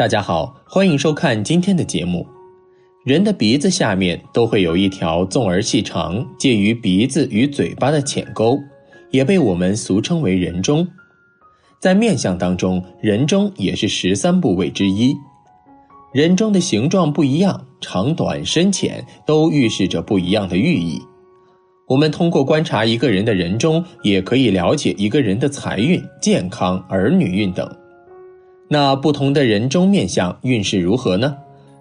大家好，欢迎收看今天的节目。人的鼻子下面都会有一条纵而细长、介于鼻子与嘴巴的浅沟，也被我们俗称为人中。在面相当中，人中也是十三部位之一。人中的形状不一样，长短深浅都预示着不一样的寓意。我们通过观察一个人的人中，也可以了解一个人的财运、健康、儿女运等。那不同的人中面相运势如何呢？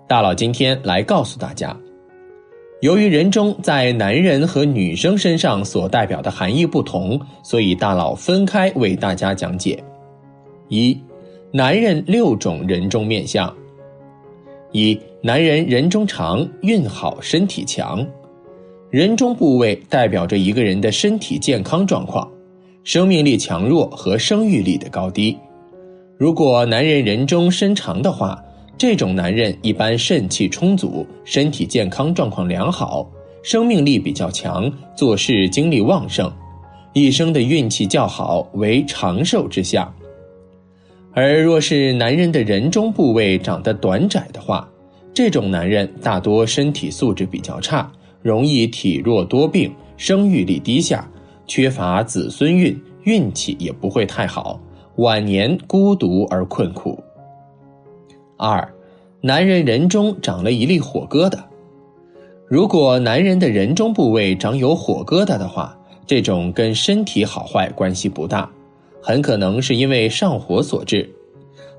大佬今天来告诉大家。由于人中在男人和女生身上所代表的含义不同，所以大佬分开为大家讲解。一、男人六种人中面相。一、男人人中长，运好，身体强。人中部位代表着一个人的身体健康状况、生命力强弱和生育力的高低。如果男人人中身长的话，这种男人一般肾气充足，身体健康状况良好，生命力比较强，做事精力旺盛，一生的运气较好，为长寿之相。而若是男人的人中部位长得短窄的话，这种男人大多身体素质比较差，容易体弱多病，生育力低下，缺乏子孙运，运气也不会太好。晚年孤独而困苦。二，男人人中长了一粒火疙瘩。如果男人的人中部位长有火疙瘩的话，这种跟身体好坏关系不大，很可能是因为上火所致。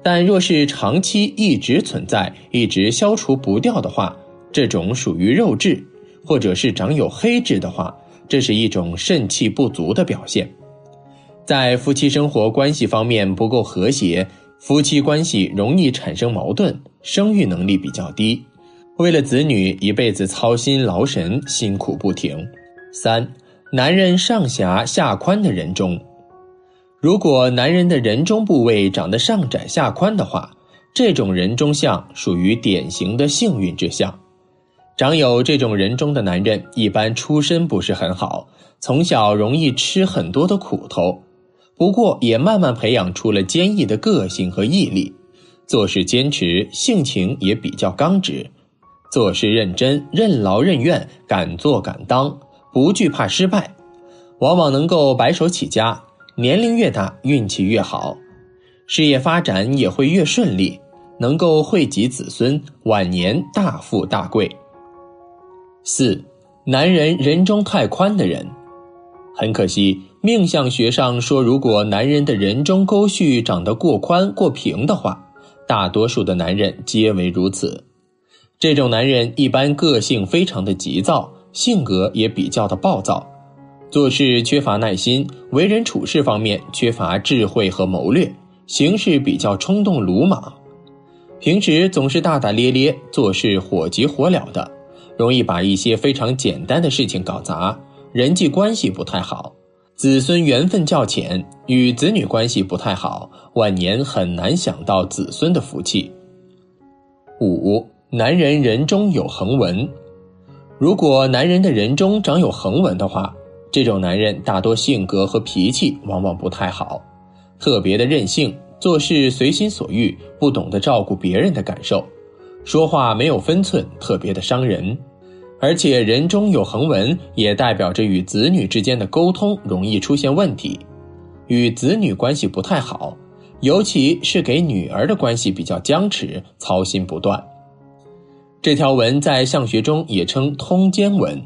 但若是长期一直存在，一直消除不掉的话，这种属于肉质，或者是长有黑痣的话，这是一种肾气不足的表现。在夫妻生活关系方面不够和谐，夫妻关系容易产生矛盾，生育能力比较低，为了子女一辈子操心劳神，辛苦不停。三，男人上狭下宽的人中，如果男人的人中部位长得上窄下宽的话，这种人中相属于典型的幸运之相。长有这种人中的男人，一般出身不是很好，从小容易吃很多的苦头。不过，也慢慢培养出了坚毅的个性和毅力，做事坚持，性情也比较刚直，做事认真，任劳任怨，敢做敢当，不惧怕失败，往往能够白手起家。年龄越大，运气越好，事业发展也会越顺利，能够惠及子孙，晚年大富大贵。四，男人人中太宽的人，很可惜。命相学上说，如果男人的人中沟绪长得过宽过平的话，大多数的男人皆为如此。这种男人一般个性非常的急躁，性格也比较的暴躁，做事缺乏耐心，为人处事方面缺乏智慧和谋略，行事比较冲动鲁莽，平时总是大大咧咧，做事火急火燎的，容易把一些非常简单的事情搞砸，人际关系不太好。子孙缘分较浅，与子女关系不太好，晚年很难享到子孙的福气。五，男人人中有横纹，如果男人的人中长有横纹的话，这种男人大多性格和脾气往往不太好，特别的任性，做事随心所欲，不懂得照顾别人的感受，说话没有分寸，特别的伤人。而且人中有横纹，也代表着与子女之间的沟通容易出现问题，与子女关系不太好，尤其是给女儿的关系比较僵持，操心不断。这条纹在相学中也称通奸纹，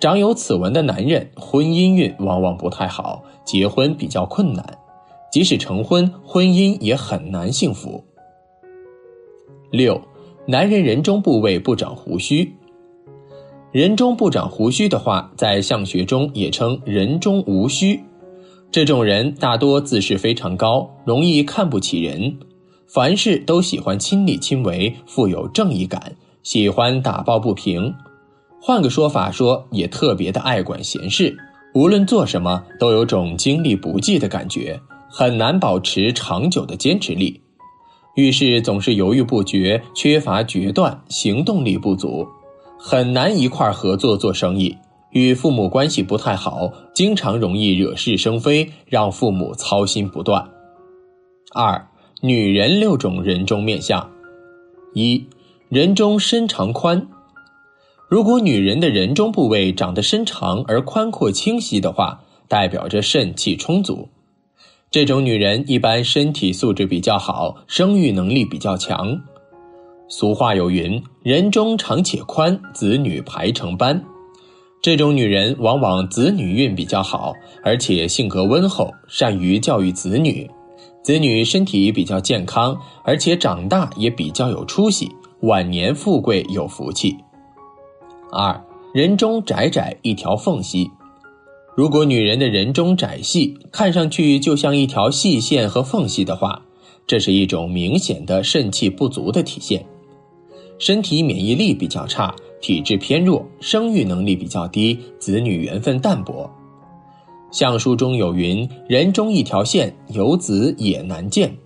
长有此纹的男人，婚姻运往往不太好，结婚比较困难，即使成婚，婚姻也很难幸福。六，男人人中部位不长胡须。人中不长胡须的话，在相学中也称人中无须。这种人大多自视非常高，容易看不起人，凡事都喜欢亲力亲为，富有正义感，喜欢打抱不平。换个说法说，也特别的爱管闲事，无论做什么都有种精力不济的感觉，很难保持长久的坚持力。遇事总是犹豫不决，缺乏决断，行动力不足。很难一块合作做生意，与父母关系不太好，经常容易惹是生非，让父母操心不断。二、女人六种人中面相，一、人中身长宽。如果女人的人中部位长得身长而宽阔清晰的话，代表着肾气充足。这种女人一般身体素质比较好，生育能力比较强。俗话有云：“人中长且宽，子女排成班。”这种女人往往子女运比较好，而且性格温厚，善于教育子女。子女身体比较健康，而且长大也比较有出息，晚年富贵有福气。二人中窄窄一条缝隙，如果女人的人中窄细，看上去就像一条细线和缝隙的话，这是一种明显的肾气不足的体现，身体免疫力比较差，体质偏弱，生育能力比较低，子女缘分淡薄。相书中有云：“人中一条线，有子也难见。”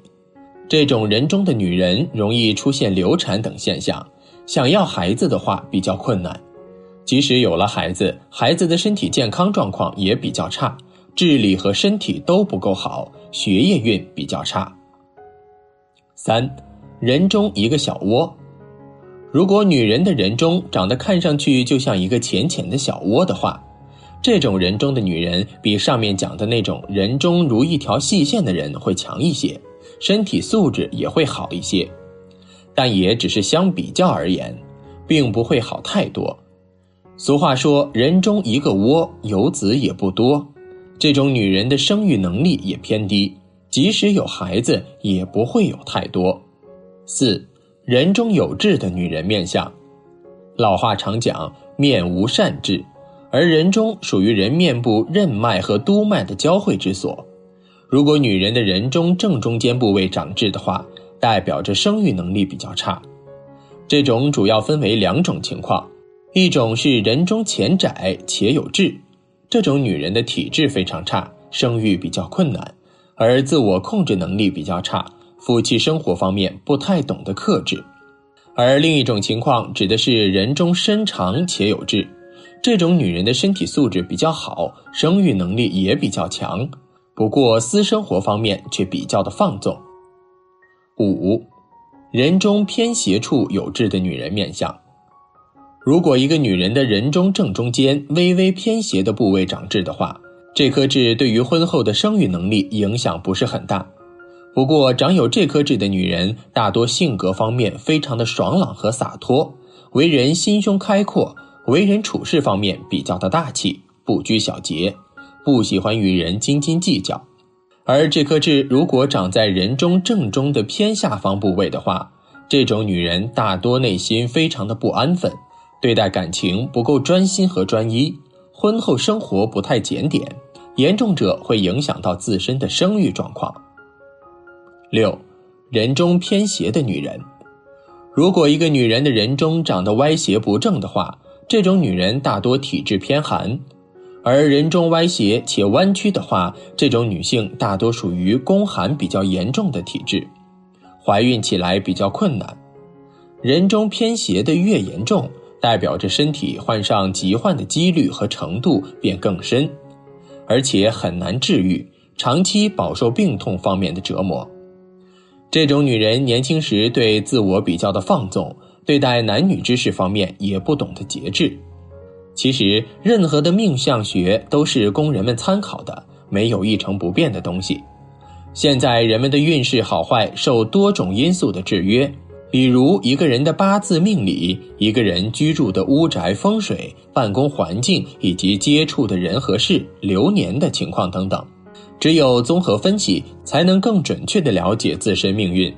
这种人中的女人容易出现流产等现象，想要孩子的话比较困难。即使有了孩子，孩子的身体健康状况也比较差，智力和身体都不够好，学业运比较差。三，人中一个小窝，如果女人的人中长得看上去就像一个浅浅的小窝的话，这种人中的女人比上面讲的那种人中如一条细线的人会强一些，身体素质也会好一些，但也只是相比较而言，并不会好太多。俗话说：“人中一个窝，有子也不多。”这种女人的生育能力也偏低，即使有孩子，也不会有太多。四人中有痣的女人面相，老话常讲“面无善痣”，而人中属于人面部任脉和督脉的交汇之所。如果女人的人中正中间部位长痣的话，代表着生育能力比较差。这种主要分为两种情况。一种是人中浅窄且有痣，这种女人的体质非常差，生育比较困难，而自我控制能力比较差，夫妻生活方面不太懂得克制。而另一种情况指的是人中身长且有痣，这种女人的身体素质比较好，生育能力也比较强，不过私生活方面却比较的放纵。五，人中偏斜处有痣的女人面相。如果一个女人的人中正中间微微偏斜的部位长痣的话，这颗痣对于婚后的生育能力影响不是很大。不过，长有这颗痣的女人大多性格方面非常的爽朗和洒脱，为人心胸开阔，为人处事方面比较的大气，不拘小节，不喜欢与人斤斤计较。而这颗痣如果长在人中正中的偏下方部位的话，这种女人大多内心非常的不安分。对待感情不够专心和专一，婚后生活不太检点，严重者会影响到自身的生育状况。六，人中偏斜的女人，如果一个女人的人中长得歪斜不正的话，这种女人大多体质偏寒；而人中歪斜且弯曲的话，这种女性大多属于宫寒比较严重的体质，怀孕起来比较困难。人中偏斜的越严重。代表着身体患上疾患的几率和程度便更深，而且很难治愈，长期饱受病痛方面的折磨。这种女人年轻时对自我比较的放纵，对待男女之事方面也不懂得节制。其实，任何的命相学都是供人们参考的，没有一成不变的东西。现在人们的运势好坏受多种因素的制约。比如一个人的八字命理，一个人居住的屋宅风水、办公环境以及接触的人和事、流年的情况等等，只有综合分析，才能更准确地了解自身命运。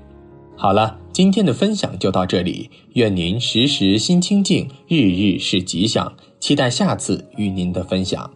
好了，今天的分享就到这里，愿您时时心清静，日日是吉祥，期待下次与您的分享。